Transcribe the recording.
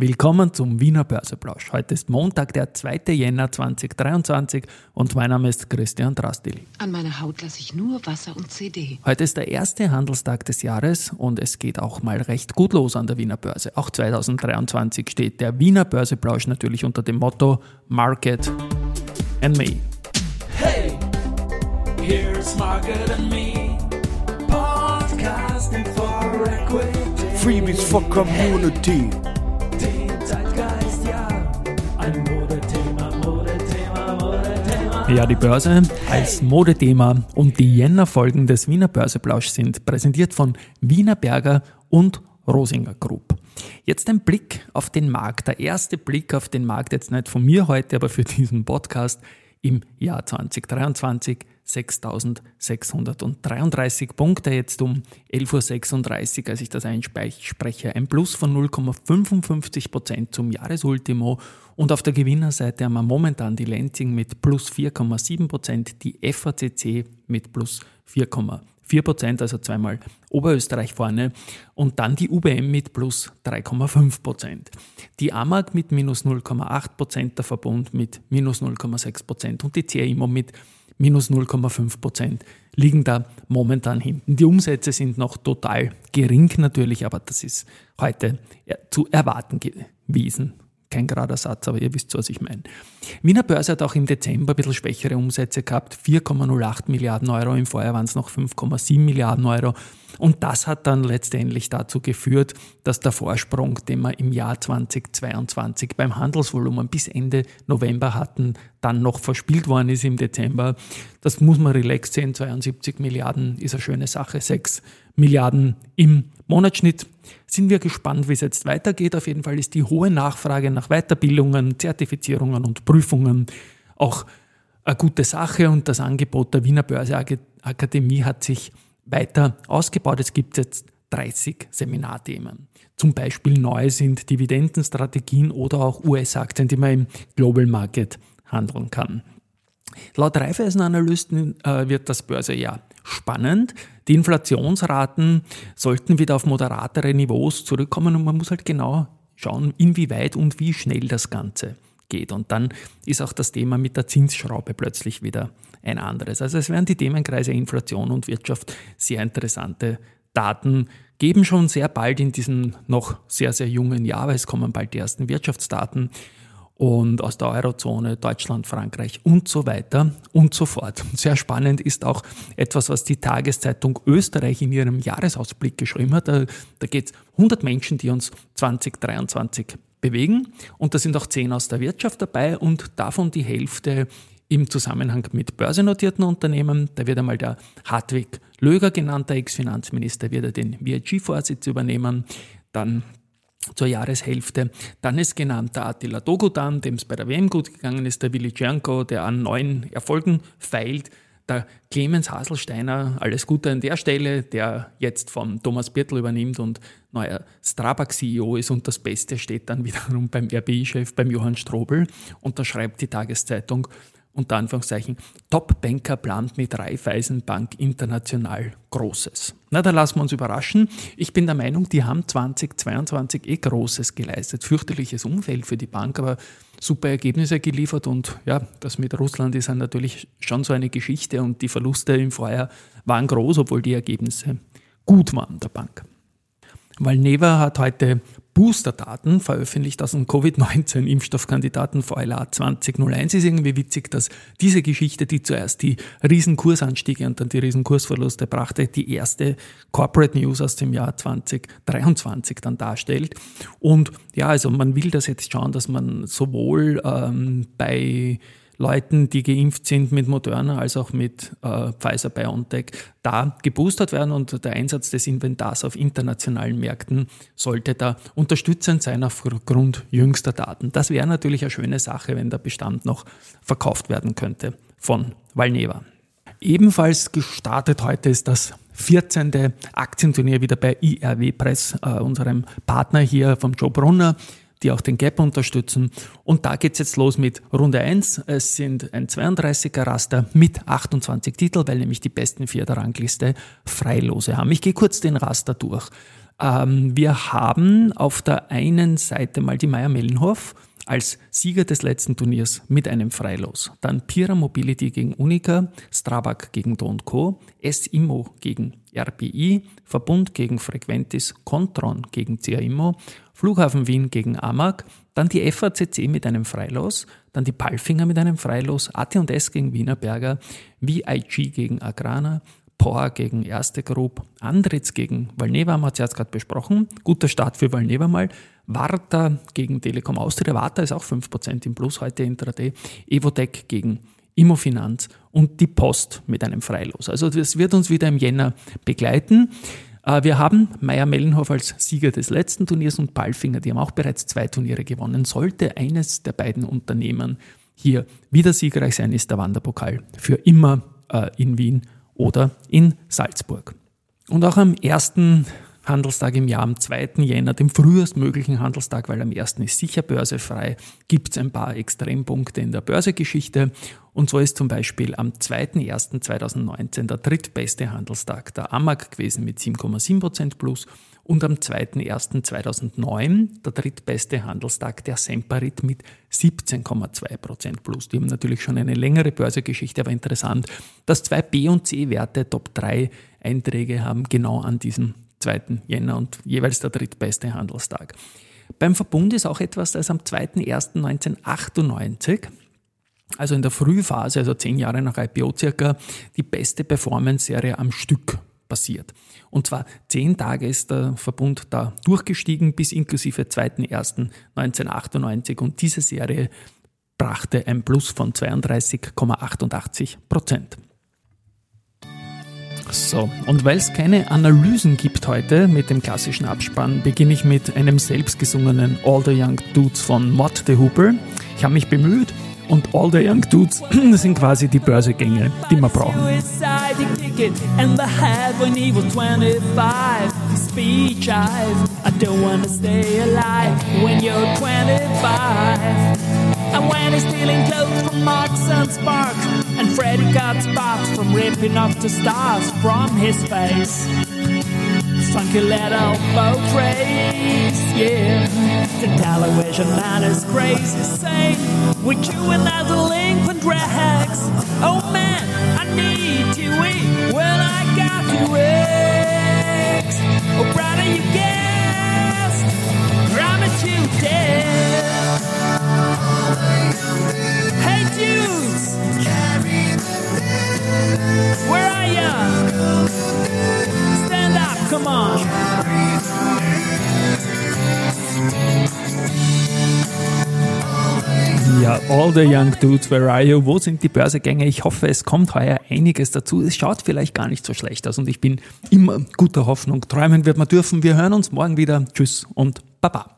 Willkommen zum Wiener Börseplausch. Heute ist Montag, der 2. Jänner 2023 und mein Name ist Christian Drastil. An meiner Haut lasse ich nur Wasser und CD. Heute ist der erste Handelstag des Jahres und es geht auch mal recht gut los an der Wiener Börse. Auch 2023 steht der Wiener Börseplausch natürlich unter dem Motto Market and Me. Hey, here's Market and Me. Podcasting for Equity. Freebies for Community. Ja, die Börse als Modethema und die Jänner-Folgen des Wiener Börseplausch sind präsentiert von Wiener Berger und Rosinger Group. Jetzt ein Blick auf den Markt. Der erste Blick auf den Markt, jetzt nicht von mir heute, aber für diesen Podcast im Jahr 2023 6.633 Punkte, jetzt um 11.36 Uhr, als ich das einspreche, ein Plus von 0,55 Prozent zum Jahresultimo. Und auf der Gewinnerseite haben wir momentan die Lenzing mit plus 4,7 Prozent, die FACC mit plus 4,4 Prozent, also zweimal Oberösterreich vorne. Und dann die UBM mit plus 3,5 Prozent. Die AMAG mit minus 0,8 Prozent, der Verbund mit minus 0,6 Prozent. Und die CIMO mit minus 0,5 Prozent liegen da momentan hinten. Die Umsätze sind noch total gering natürlich, aber das ist heute zu erwarten gewesen kein gerader Satz, aber ihr wisst, was ich meine. Wiener Börse hat auch im Dezember ein bisschen schwächere Umsätze gehabt, 4,08 Milliarden Euro, im Vorjahr waren es noch 5,7 Milliarden Euro. Und das hat dann letztendlich dazu geführt, dass der Vorsprung, den wir im Jahr 2022 beim Handelsvolumen bis Ende November hatten, dann noch verspielt worden ist im Dezember. Das muss man relaxed sehen, 72 Milliarden ist eine schöne Sache, 6 Milliarden im Monatsschnitt. Sind wir gespannt, wie es jetzt weitergeht. Auf jeden Fall ist die hohe Nachfrage nach Weiterbildungen, Zertifizierungen und Prüfungen auch eine gute Sache und das Angebot der Wiener Börseakademie hat sich weiter ausgebaut. Es gibt jetzt 30 Seminarthemen. Zum Beispiel neu sind Dividendenstrategien oder auch US-Aktien, die man im Global Market handeln kann. Laut Raiffeisen-Analysten äh, wird das Börsejahr spannend. Die Inflationsraten sollten wieder auf moderatere Niveaus zurückkommen und man muss halt genau schauen, inwieweit und wie schnell das Ganze geht. Und dann ist auch das Thema mit der Zinsschraube plötzlich wieder ein anderes. Also es werden die Themenkreise Inflation und Wirtschaft sehr interessante Daten geben schon sehr bald in diesem noch sehr, sehr jungen Jahr, weil es kommen bald die ersten Wirtschaftsdaten und aus der Eurozone, Deutschland, Frankreich und so weiter und so fort. Sehr spannend ist auch etwas, was die Tageszeitung Österreich in ihrem Jahresausblick geschrieben hat. Da, da geht es 100 Menschen, die uns 2023 bewegen und da sind auch 10 aus der Wirtschaft dabei und davon die Hälfte im Zusammenhang mit börsennotierten Unternehmen. Da wird einmal der Hartwig Löger genannt, der Ex-Finanzminister, wird er den VIG-Vorsitz übernehmen. Dann zur Jahreshälfte. Dann ist genannt der Attila Dogudan, dem es bei der WM gut gegangen ist, der Willi Cianco, der an neuen Erfolgen feilt, der Clemens Haselsteiner, alles Gute an der Stelle, der jetzt von Thomas Birtl übernimmt und neuer Strabag-CEO ist und das Beste steht dann wiederum beim RBI-Chef, beim Johann Strobel und da schreibt die Tageszeitung, unter Anführungszeichen, Top-Banker plant mit Raiffeisenbank international Großes. Na, da lassen wir uns überraschen. Ich bin der Meinung, die haben 2022 eh Großes geleistet. Fürchterliches Umfeld für die Bank, aber super Ergebnisse geliefert und ja, das mit Russland ist dann natürlich schon so eine Geschichte und die Verluste im Vorjahr waren groß, obwohl die Ergebnisse gut waren der Bank. Valneva hat heute Booster-Daten veröffentlicht aus dem Covid-19-Impfstoffkandidaten VLA 2001. Ist irgendwie witzig, dass diese Geschichte, die zuerst die Riesenkursanstiege und dann die Riesenkursverluste brachte, die erste Corporate News aus dem Jahr 2023 dann darstellt. Und ja, also man will das jetzt schauen, dass man sowohl ähm, bei Leuten, die geimpft sind mit Moderna als auch mit äh, Pfizer BioNTech, da geboostert werden und der Einsatz des Inventars auf internationalen Märkten sollte da unterstützend sein aufgrund jüngster Daten. Das wäre natürlich eine schöne Sache, wenn der Bestand noch verkauft werden könnte von Valneva. Ebenfalls gestartet heute ist das 14. Aktienturnier wieder bei IRW Press, äh, unserem Partner hier vom Joe Brunner die auch den Gap unterstützen. Und da geht's jetzt los mit Runde 1. Es sind ein 32er Raster mit 28 Titeln, weil nämlich die besten vier der Rangliste Freilose haben. Ich gehe kurz den Raster durch. Ähm, wir haben auf der einen Seite mal die Meier Mellenhof als Sieger des letzten Turniers mit einem Freilos. Dann Pira Mobility gegen Unica, Strabag gegen Do Co., S-Immo gegen RBI, Verbund gegen Frequentis, Contron gegen CA Flughafen Wien gegen Amag, dann die FACC mit einem Freilos, dann die Palfinger mit einem Freilos, AT&S gegen Wienerberger, VIG gegen Agrana, Power gegen Erste Group, Andritz gegen Valneva haben wir jetzt gerade besprochen. Guter Start für Valneva mal. Warta gegen Telekom Austria. Warta ist auch 5% im Plus heute intraday. Evotec gegen Immofinanz und die Post mit einem Freilos. Also das wird uns wieder im Jänner begleiten. Äh, wir haben Meier Mellenhof als Sieger des letzten Turniers und Palfinger, die haben auch bereits zwei Turniere gewonnen. Sollte eines der beiden Unternehmen hier wieder siegreich sein, ist der Wanderpokal für immer äh, in Wien oder in Salzburg. Und auch am ersten Handelstag im Jahr, am 2. Jänner, dem frühestmöglichen Handelstag, weil am 1. ist sicher börsefrei, gibt es ein paar Extrempunkte in der Börsegeschichte. Und so ist zum Beispiel am 2.1.2019 der drittbeste Handelstag der AMAG gewesen mit 7,7% plus und am 2.1.2009 der drittbeste Handelstag der Semperit mit 17,2% plus. Die haben natürlich schon eine längere Börsegeschichte, aber interessant, dass zwei B- und C-Werte Top 3 Einträge haben genau an diesem 2. Jänner und jeweils der drittbeste Handelstag. Beim Verbund ist auch etwas, das am 2.1.1998 also in der Frühphase, also zehn Jahre nach IPO circa, die beste Performance-Serie am Stück passiert. Und zwar zehn Tage ist der Verbund da durchgestiegen bis inklusive 2.1.1998 und diese Serie brachte ein Plus von 32,88 Prozent. So, und weil es keine Analysen gibt heute mit dem klassischen Abspann, beginne ich mit einem selbstgesungenen All the Young Dudes von Mott the Hooper. Ich habe mich bemüht und All the Young Dudes sind quasi die Börsegänge, die wir brauchen. And when he's stealing clothes from Marks and Spark, and Freddy got spots from ripping off the stars from his face. Funky little boat race, yeah. The television man is crazy, saying, We're chewing out delinquent rags. Oh man, I need to eat eh? when I got to eggs. Oh, brother, you guessed, all the young dudes, where are you? Wo sind die Börsegänge? Ich hoffe, es kommt heuer einiges dazu. Es schaut vielleicht gar nicht so schlecht aus und ich bin immer guter Hoffnung. Träumen wird man dürfen. Wir hören uns morgen wieder. Tschüss und Baba.